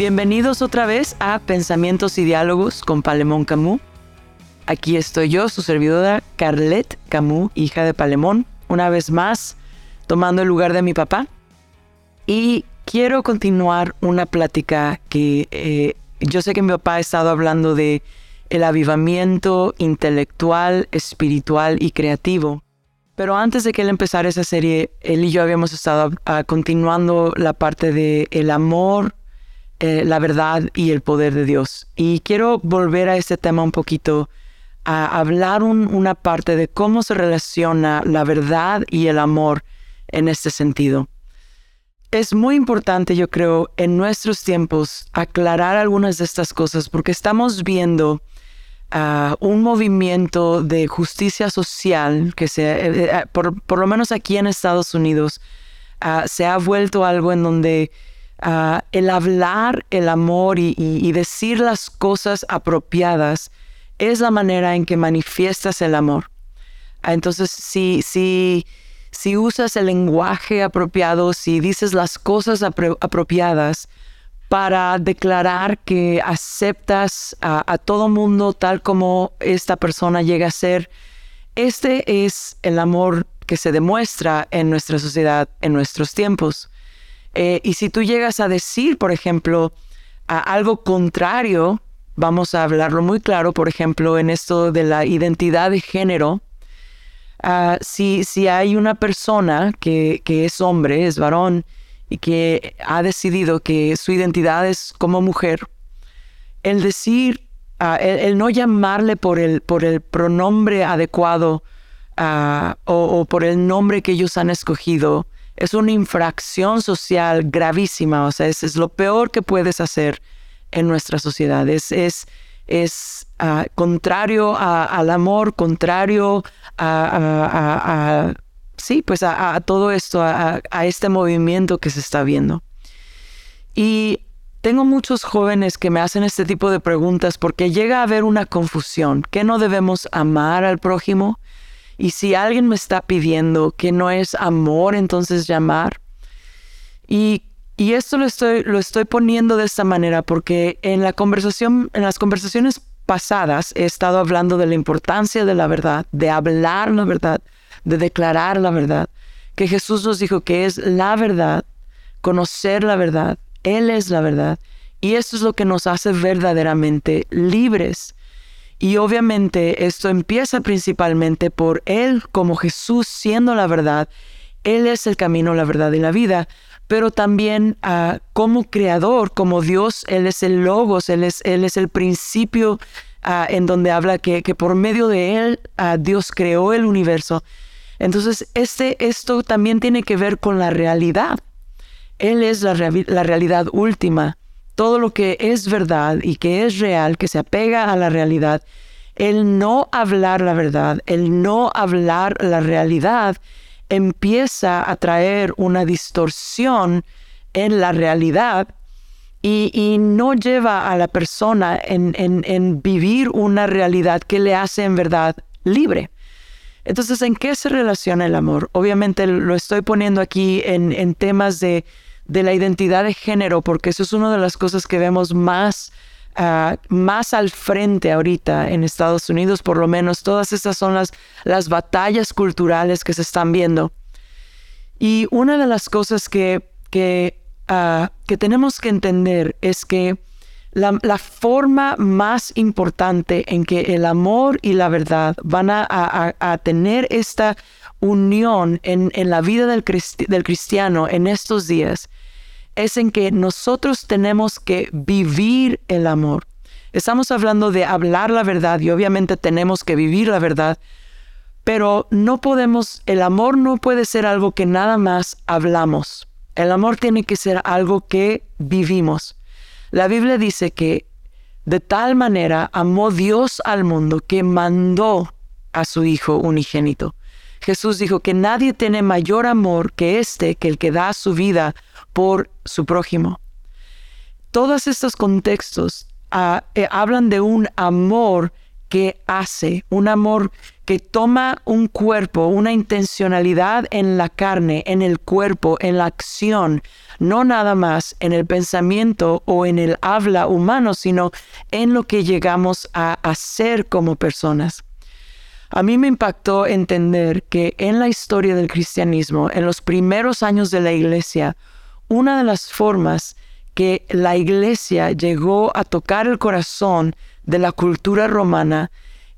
Bienvenidos otra vez a Pensamientos y Diálogos con Palemón Camus. Aquí estoy yo, su servidora Carlette Camus, hija de Palemón, una vez más tomando el lugar de mi papá. Y quiero continuar una plática que eh, yo sé que mi papá ha estado hablando de el avivamiento intelectual, espiritual y creativo. Pero antes de que él empezara esa serie, él y yo habíamos estado continuando la parte de el amor, eh, la verdad y el poder de Dios. Y quiero volver a este tema un poquito, a hablar una parte de cómo se relaciona la verdad y el amor en este sentido. Es muy importante, yo creo, en nuestros tiempos aclarar algunas de estas cosas porque estamos viendo uh, un movimiento de justicia social que se, eh, eh, por, por, lo menos aquí en Estados Unidos, uh, se ha vuelto algo en donde uh, el hablar el amor y, decir las cosas apropiadas es la manera en que manifiestas el amor. Entonces, si, usas el lenguaje apropiado, si dices las cosas apropiadas para declarar que aceptas a, todo mundo tal como esta persona llega a ser, este es el amor que se demuestra en nuestra sociedad en nuestros tiempos. Eh, y si tú llegas a decir, por ejemplo, algo contrario, vamos a hablarlo muy claro, por ejemplo, en esto de la identidad de género, Ah, si, si hay una persona que, que, es hombre, es varón, y que ha decidido que su identidad es como mujer, el decir, uh, el, no llamarle por el, por el pronombre adecuado o, o, por el nombre que ellos han escogido, es una infracción social gravísima, o sea, es, es lo peor que puedes hacer en nuestra sociedad, es, es es ah, contrario al amor, contrario a, sí, pues a, todo esto, a, este movimiento que se está viendo. Y tengo muchos jóvenes que me hacen este tipo de preguntas porque llega a haber una confusión, que no debemos amar al prójimo. Y si alguien me está pidiendo que no es amor, entonces llamar. Y y esto lo estoy, lo estoy poniendo de esta manera porque en la conversación, en las conversaciones pasadas he estado hablando de la importancia de la verdad, de hablar la verdad, de declarar la verdad, que Jesús nos dijo que es la verdad, conocer la verdad, Él es la verdad, y esto es lo que nos hace verdaderamente libres. Y obviamente esto empieza principalmente por Él como Jesús siendo la verdad. Él es el camino, la verdad y la vida pero también uh, como creador, como Dios, Él es el logos, Él es, el principio uh, en donde habla que, por medio de Él uh, Dios creó el universo. Entonces, este, esto también tiene que ver con la realidad. Él es la realidad última. Todo lo que es verdad y que es real, que se apega a la realidad, el no hablar la verdad, el no hablar la realidad, empieza a traer una distorsión en la realidad y, no lleva a la persona en, vivir una realidad que le hace en verdad libre. Entonces, ¿en qué se relaciona el amor? Obviamente lo estoy poniendo aquí en, temas de, de, la identidad de género, porque eso es una de las cosas que vemos más Ah, más al frente ahorita en Estados Unidos, por lo menos todas estas son las, las batallas culturales que se están viendo. Y una de las cosas que, que, ah, que tenemos que entender es que la, la, forma más importante en que el amor y la verdad van a, a, a tener esta unión en, en la vida del, del cristiano en estos días es en que nosotros tenemos que vivir el amor. Estamos hablando de hablar la verdad y obviamente tenemos que vivir la verdad, pero no podemos, el amor no puede ser algo que nada más hablamos. El amor tiene que ser algo que vivimos. La Biblia dice que de tal manera amó Dios al mundo que mandó a su Hijo unigénito. Jesús dijo que nadie tiene mayor amor que este, que el que da su vida por su prójimo. Todos estos contextos ah, eh, hablan de un amor que hace, un amor que toma un cuerpo, una intencionalidad en la carne, en el cuerpo, en la acción, no nada más en el pensamiento o en el habla humano, sino en lo que llegamos a hacer como personas. A mí me impactó entender que en la historia del cristianismo, en los primeros años de la iglesia, una de las formas que la iglesia llegó a tocar el corazón de la cultura romana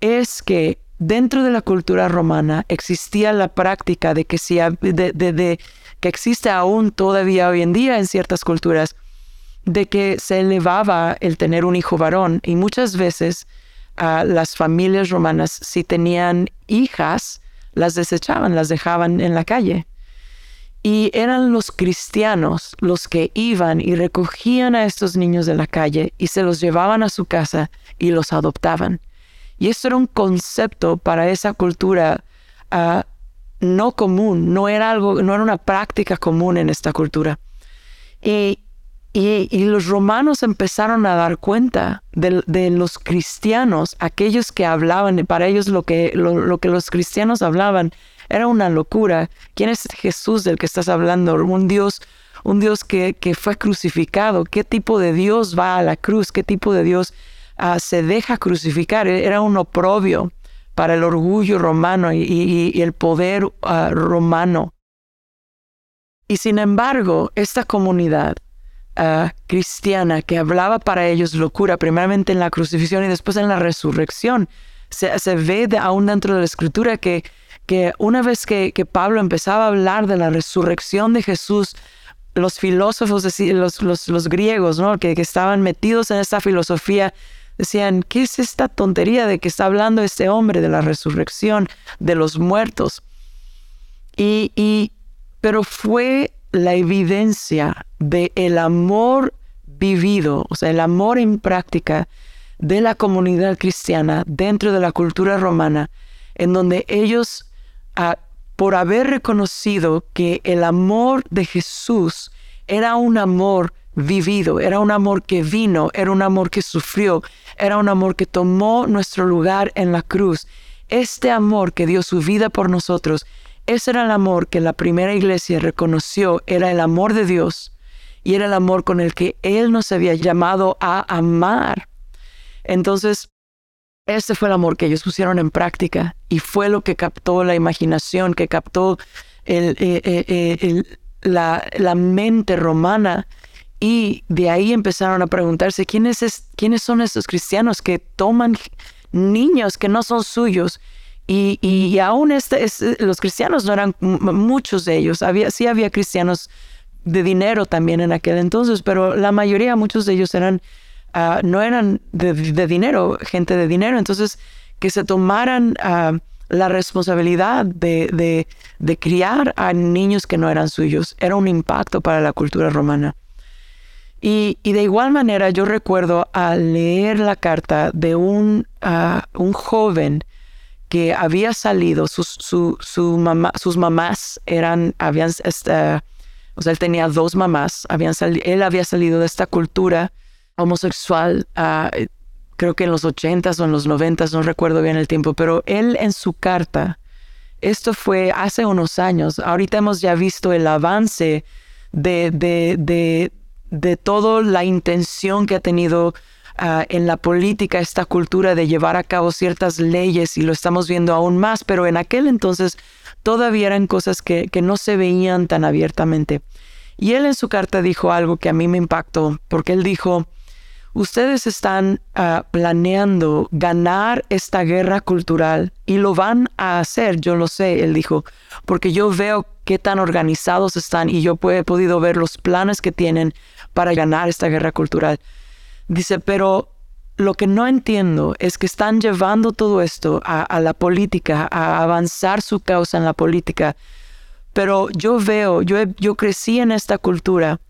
es que dentro de la cultura romana existía la práctica de que, existe aún todavía hoy en día en ciertas culturas, de que se elevaba el tener un hijo varón y muchas veces a las familias romanas si tenían hijas las desechaban, las dejaban en la calle. Y eran los cristianos los que iban y recogían a estos niños de la calle y se los llevaban a su casa y los adoptaban. Y esto era un concepto para esa cultura ah, no común, no era algo, no era una práctica común en esta cultura. Y, y, los romanos empezaron a dar cuenta de, los cristianos, aquellos que hablaban, para ellos lo que, lo que los cristianos hablaban era una locura. ¿Quién es Jesús del que estás hablando? Un Dios, un Dios que, fue crucificado. ¿Qué tipo de Dios va a la cruz? ¿Qué tipo de Dios ah, se deja crucificar? Era un oprobio para el orgullo romano y, el poder ah, romano. Y sin embargo, esta comunidad ah, cristiana que hablaba para ellos locura, primeramente en la crucifixión y después en la resurrección, se, se ve aún dentro de la escritura que que una vez que, Pablo empezaba a hablar de la resurrección de Jesús, los filósofos, los, los, los griegos, ¿no? que, estaban metidos en esta filosofía, decían, ¿qué es esta tontería de que está hablando este hombre de la resurrección de los muertos? Y, y pero fue la evidencia de el amor vivido, o sea, el amor en práctica de la comunidad cristiana dentro de la cultura romana, en donde ellos por haber reconocido que el amor de Jesús era un amor vivido, era un amor que vino, era un amor que sufrió, era un amor que tomó nuestro lugar en la cruz. Este amor que dio su vida por nosotros, ese era el amor que la primera iglesia reconoció, era el amor de Dios y era el amor con el que Él nos había llamado a amar. Entonces, ese fue el amor que ellos pusieron en práctica y fue lo que captó la imaginación, que captó eh, eh, eh, la, mente romana. Y de ahí empezaron a preguntarse quiénes, quiénes son estos cristianos que toman niños que no son suyos. Y, aún este, los cristianos no eran muchos de ellos. Había, sí había cristianos de dinero también en aquel entonces, pero la mayoría, muchos de ellos eran Ah, no eran de, dinero, gente de dinero. Entonces, que se tomaran ah, la responsabilidad de, criar a niños que no eran suyos era un impacto para la cultura romana. Y, de igual manera yo recuerdo al leer la carta de un, ah, un joven que había salido, su, mamá, sus mamás eran, habían, este, o sea, él tenía dos mamás, habían él había salido de esta cultura homosexual, ah, creo que en los 80s o en los 90s, no recuerdo bien el tiempo, pero él en su carta, esto fue hace unos años, ahorita hemos ya visto el avance de, de, de, de toda la intención que ha tenido ah, en la política esta cultura de llevar a cabo ciertas leyes y lo estamos viendo aún más, pero en aquel entonces todavía eran cosas que, que no se veían tan abiertamente. Y él en su carta dijo algo que a mí me impactó, porque él dijo, ustedes están ah, planeando ganar esta guerra cultural y lo van a hacer, yo lo sé, él dijo, porque yo veo qué tan organizados están y yo he podido ver los planes que tienen para ganar esta guerra cultural. Dice, pero lo que no entiendo es que están llevando todo esto a, la política, a avanzar su causa en la política. Pero yo veo, yo, yo crecí en esta cultura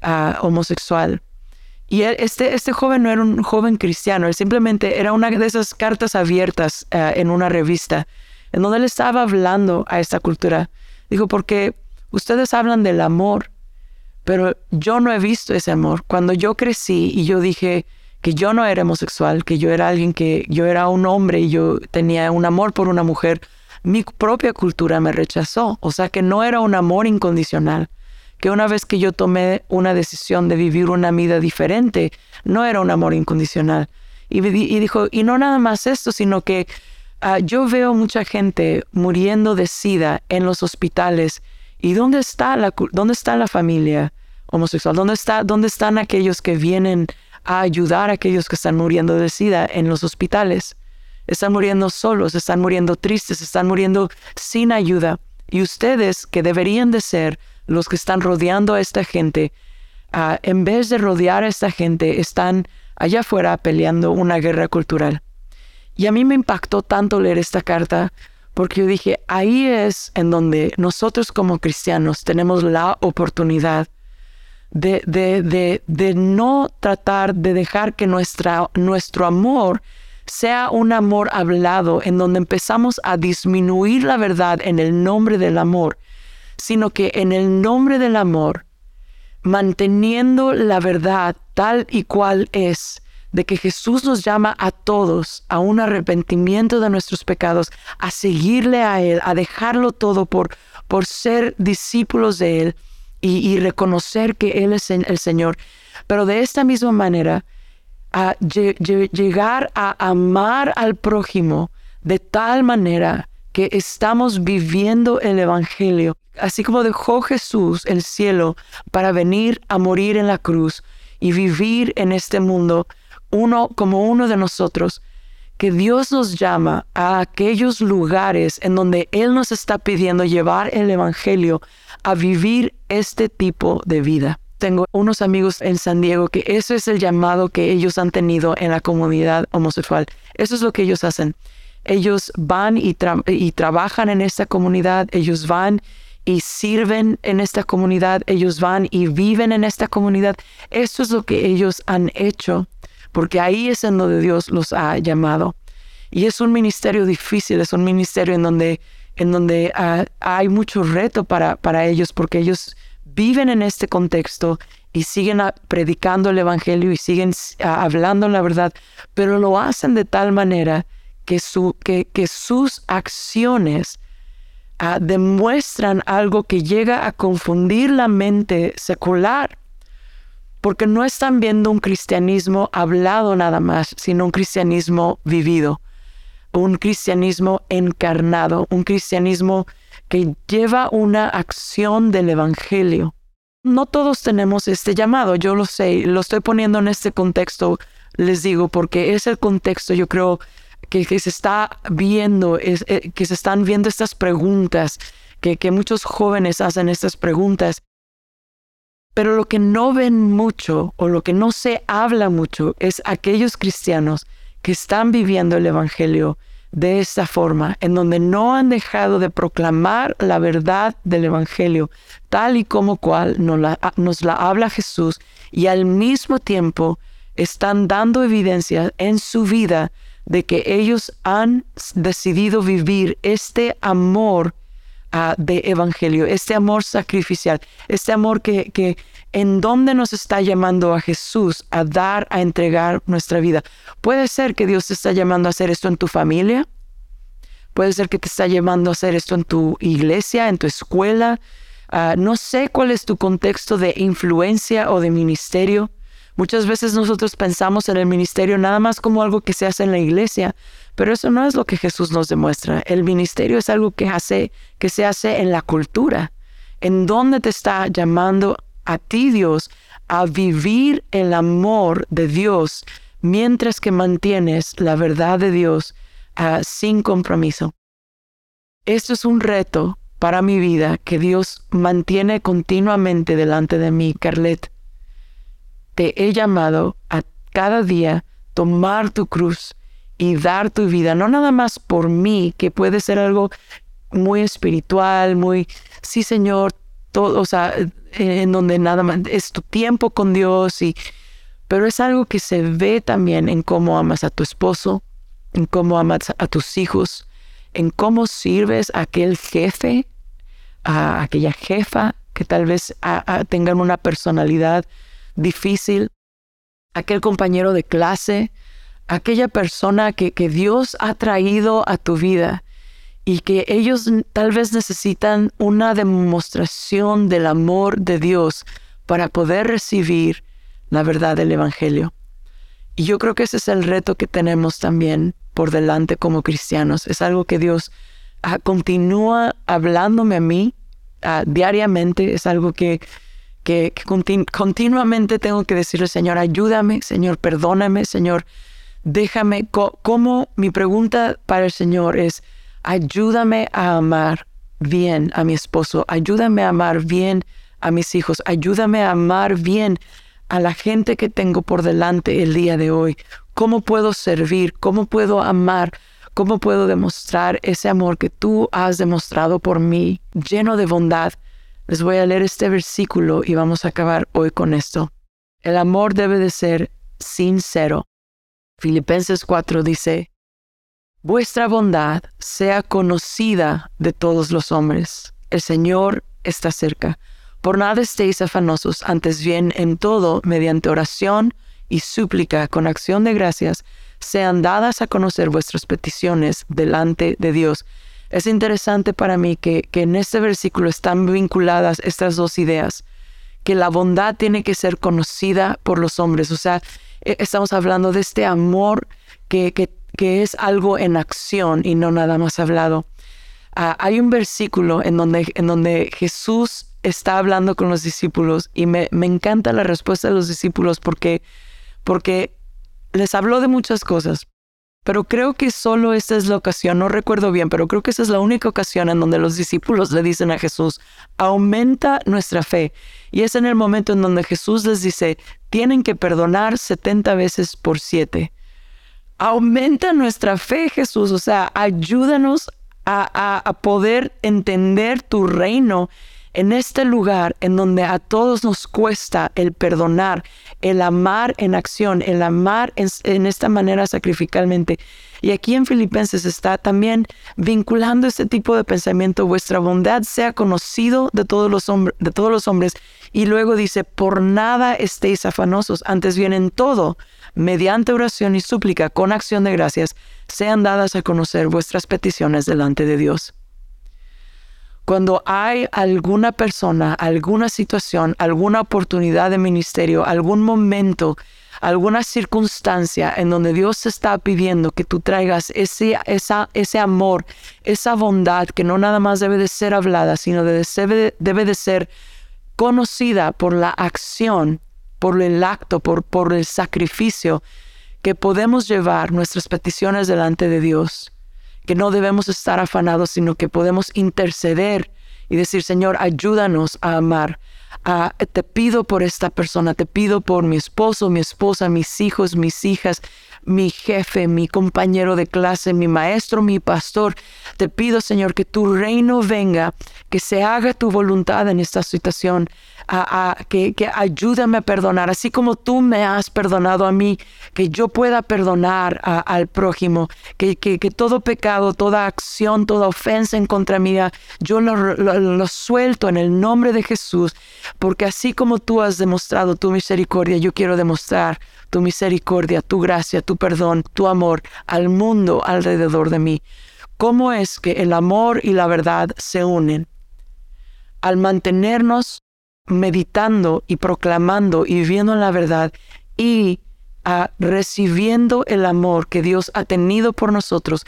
ah, homosexual y este, este joven no era un joven cristiano, él simplemente era una de esas cartas abiertas eh, en una revista, en donde él estaba hablando a esta cultura. Dijo, porque ustedes hablan del amor, pero yo no he visto ese amor. Cuando yo crecí y yo dije, que yo no era homosexual, que yo era alguien que yo era un hombre y yo tenía un amor por una mujer, mi propia cultura me rechazó. O sea que no era un amor incondicional. Que una vez que yo tomé una decisión de vivir una vida diferente, no era un amor incondicional. Y, dijo, y no nada más esto, sino que ah, yo veo mucha gente muriendo de sida en los hospitales. ¿Y dónde está la, dónde está la familia homosexual? ¿Dónde, está, ¿Dónde están aquellos que vienen a ayudar a aquellos que están muriendo de sida en los hospitales? Están muriendo solos, están muriendo tristes, están muriendo sin ayuda. Y ustedes, que deberían de ser los que están rodeando a esta gente, ah, en vez de rodear a esta gente, están allá afuera peleando una guerra cultural. Y a mí me impactó tanto leer esta carta porque yo dije, ahí es en donde nosotros como cristianos tenemos la oportunidad de, de, de, no tratar de dejar que nuestra, nuestro amor sea un amor hablado en donde empezamos a disminuir la verdad en el nombre del amor, sino que en el nombre del amor, manteniendo la verdad tal y cual es, de que Jesús nos llama a todos a un arrepentimiento de nuestros pecados, a seguirle a Él, a dejarlo todo por, por ser discípulos de Él y, reconocer que Él es el Señor. Pero de esta misma manera, a llegar a amar al prójimo de tal manera que estamos viviendo el Evangelio, así como dejó Jesús el cielo para venir a morir en la cruz y vivir en este mundo uno como uno de nosotros, que Dios nos llama a aquellos lugares en donde Él nos está pidiendo llevar el Evangelio a vivir este tipo de vida. Tengo unos amigos en San Diego que eso es el llamado que ellos han tenido en la comunidad homosexual. Eso es lo que ellos hacen. Ellos van y, y trabajan en esta comunidad, ellos van y sirven en esta comunidad, ellos van y viven en esta comunidad. Eso es lo que ellos han hecho porque ahí es en donde Dios los ha llamado. Y es un ministerio difícil, es un ministerio en donde, en donde ah, hay mucho reto para, para ellos, porque ellos viven en este contexto y siguen predicando el Evangelio y siguen hablando la verdad, pero lo hacen de tal manera que, su, que, que sus acciones ah, demuestran algo que llega a confundir la mente secular porque no están viendo un cristianismo hablado nada más, sino un cristianismo vivido, un cristianismo encarnado, un cristianismo que lleva una acción del Evangelio. No todos tenemos este llamado, yo lo sé, lo estoy poniendo en este contexto, les digo, porque es el contexto, yo creo, que, se está viendo, eh, que se están viendo estas preguntas, que muchos jóvenes hacen estas preguntas pero lo que no ven mucho o lo que no se habla mucho es aquellos cristianos que están viviendo el Evangelio de esta forma, en donde no han dejado de proclamar la verdad del Evangelio, tal y como cual nos la, nos la habla Jesús, y al mismo tiempo están dando evidencia en su vida de que ellos han decidido vivir este amor de evangelio, este amor sacrificial, este amor que, que en donde nos está llamando a Jesús a dar, a entregar nuestra vida. Puede ser que Dios te está llamando a hacer esto en tu familia, puede ser que te está llamando a hacer esto en tu iglesia, en tu escuela. Ah, no sé cuál es tu contexto de influencia o de ministerio. Muchas veces nosotros pensamos en el ministerio nada más como algo que se hace en la iglesia, pero eso no es lo que Jesús nos demuestra. El ministerio es algo que, se hace en la cultura, en donde te está llamando a ti Dios a vivir el amor de Dios mientras que mantienes la verdad de Dios ah, sin compromiso. Esto es un reto para mi vida que Dios mantiene continuamente delante de mí, Carlet. Te he llamado a cada día tomar tu cruz y dar tu vida, no nada más por mí, que puede ser algo muy espiritual, muy, sí Señor, todo, o sea, en donde nada más es tu tiempo con Dios y, pero es algo que se ve también en cómo amas a tu esposo, en cómo amas a tus hijos, en cómo sirves a aquel jefe, a aquella jefa que tal vez tengan una personalidad difícil. aquel compañero de clase, aquella persona que, que Dios ha traído a tu vida y que ellos tal vez necesitan una demostración del amor de Dios para poder recibir la verdad del Evangelio. Y yo creo que ese es el reto que tenemos también por delante como cristianos. Es algo que Dios ah, continúa hablándome a mí ah, diariamente. Es algo que, que, continuamente tengo que decirle, Señor, ayúdame, Señor, perdóname, Señor, déjame. como mi pregunta para el Señor es, ayúdame a amar bien a mi esposo, ayúdame a amar bien a mis hijos, ayúdame a amar bien a la gente que tengo por delante el día de hoy. ¿Cómo puedo servir? ¿Cómo puedo amar? ¿Cómo puedo demostrar ese amor que tú has demostrado por mí, lleno de bondad? Les voy a leer este versículo y vamos a acabar hoy con esto. El amor debe de ser sincero. Filipenses 4 dice, vuestra bondad sea conocida de todos los hombres. El Señor está cerca. Por nada estéis afanosos, antes bien en todo, mediante oración y súplica con acción de gracias, sean dadas a conocer vuestras peticiones delante de Dios. Es interesante para mí que, que en este versículo están vinculadas estas dos ideas, que la bondad tiene que ser conocida por los hombres, o sea, e, estamos hablando de este amor que, que que es algo en acción y no nada más hablado. Ah, hay un versículo en donde, en donde Jesús está hablando con los discípulos y me, encanta la respuesta de los discípulos porque, porque les habló de muchas cosas, pero creo que solo esta es la ocasión, no recuerdo bien, pero creo que esa es la única ocasión en donde los discípulos le dicen a Jesús, aumenta nuestra fe. Y es en el momento en donde Jesús les dice, tienen que perdonar 70 veces por 7 aumenta nuestra fe, Jesús. O sea, ayúdanos a, a, poder entender tu reino en este lugar en donde a todos nos cuesta el perdonar, el amar en acción, el amar en, esta manera sacrificalmente. Y aquí en Filipenses está también vinculando este tipo de pensamiento, vuestra bondad sea conocido de todos los, de todos los hombres. Y luego dice, por nada estéis afanosos, antes bien en todo, mediante oración y súplica con acción de gracias, sean dadas a conocer vuestras peticiones delante de Dios cuando hay alguna persona, alguna situación, alguna oportunidad de ministerio, algún momento, alguna circunstancia en donde Dios está pidiendo que tú traigas ese, esa, ese amor, esa bondad que no nada más debe de ser hablada, sino debe, debe de ser conocida por la acción, por el acto, por el sacrificio, que podemos llevar nuestras peticiones delante de Dios que no debemos estar afanados, sino que podemos interceder y decir, Señor, ayúdanos a amar. te pido por esta persona, te pido por mi esposo, mi esposa, mis hijos, mis hijas, mi jefe, mi compañero de clase, mi maestro, mi pastor. Te pido, Señor, que tu reino venga, que se haga tu voluntad en esta situación, a, que, ayúdame a perdonar, así como tú me has perdonado a mí, que yo pueda perdonar al prójimo, que, que, todo pecado, toda acción, toda ofensa en contra mía, yo lo, lo suelto en el nombre de Jesús, porque así como tú has demostrado tu misericordia, yo quiero demostrar tu misericordia, tu gracia, tu perdón, tu amor al mundo alrededor de mí. ¿Cómo es que el amor y la verdad se unen? Al mantenernos meditando y proclamando y viviendo la verdad y a recibiendo el amor que Dios ha tenido por nosotros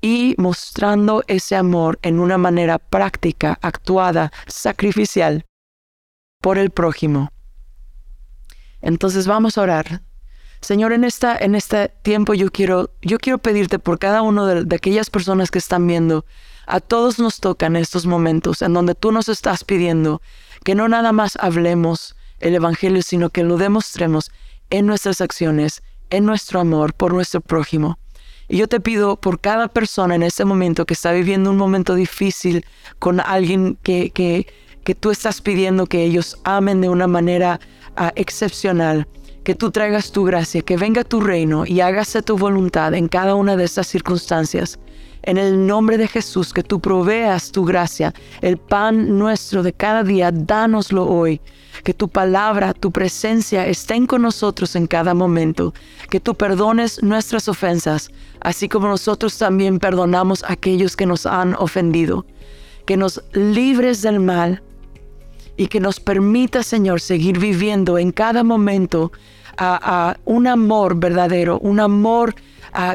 y mostrando ese amor en una manera práctica, actuada, sacrificial por el prójimo. Entonces vamos a orar. Señor, en, esta, en este tiempo yo quiero, yo quiero pedirte por cada uno de, aquellas personas que están viendo, a todos nos tocan estos momentos en donde tú nos estás pidiendo que no nada más hablemos el Evangelio, sino que lo demostremos en nuestras acciones, en nuestro amor por nuestro prójimo. Y yo te pido por cada persona en este momento que está viviendo un momento difícil con alguien que, que, que tú estás pidiendo que ellos amen de una manera ah, excepcional, que tú traigas tu gracia, que venga tu reino y hágase tu voluntad en cada una de estas circunstancias. En el nombre de Jesús, que tú proveas tu gracia, el pan nuestro de cada día, dánoslo hoy. Que tu palabra, tu presencia estén con nosotros en cada momento. Que tú perdones nuestras ofensas, así como nosotros también perdonamos a aquellos que nos han ofendido. Que nos libres del mal y que nos permita, Señor, seguir viviendo en cada momento a, un amor verdadero, un amor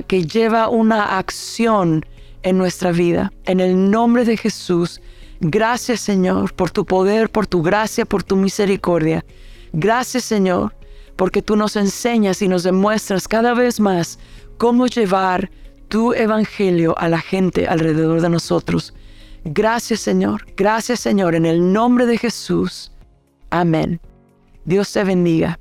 que lleva una acción en nuestra vida. En el nombre de Jesús, gracias Señor por tu poder, por tu gracia, por tu misericordia. Gracias Señor porque tú nos enseñas y nos demuestras cada vez más cómo llevar tu evangelio a la gente alrededor de nosotros. Gracias Señor, gracias Señor, en el nombre de Jesús. Amén. Dios te bendiga.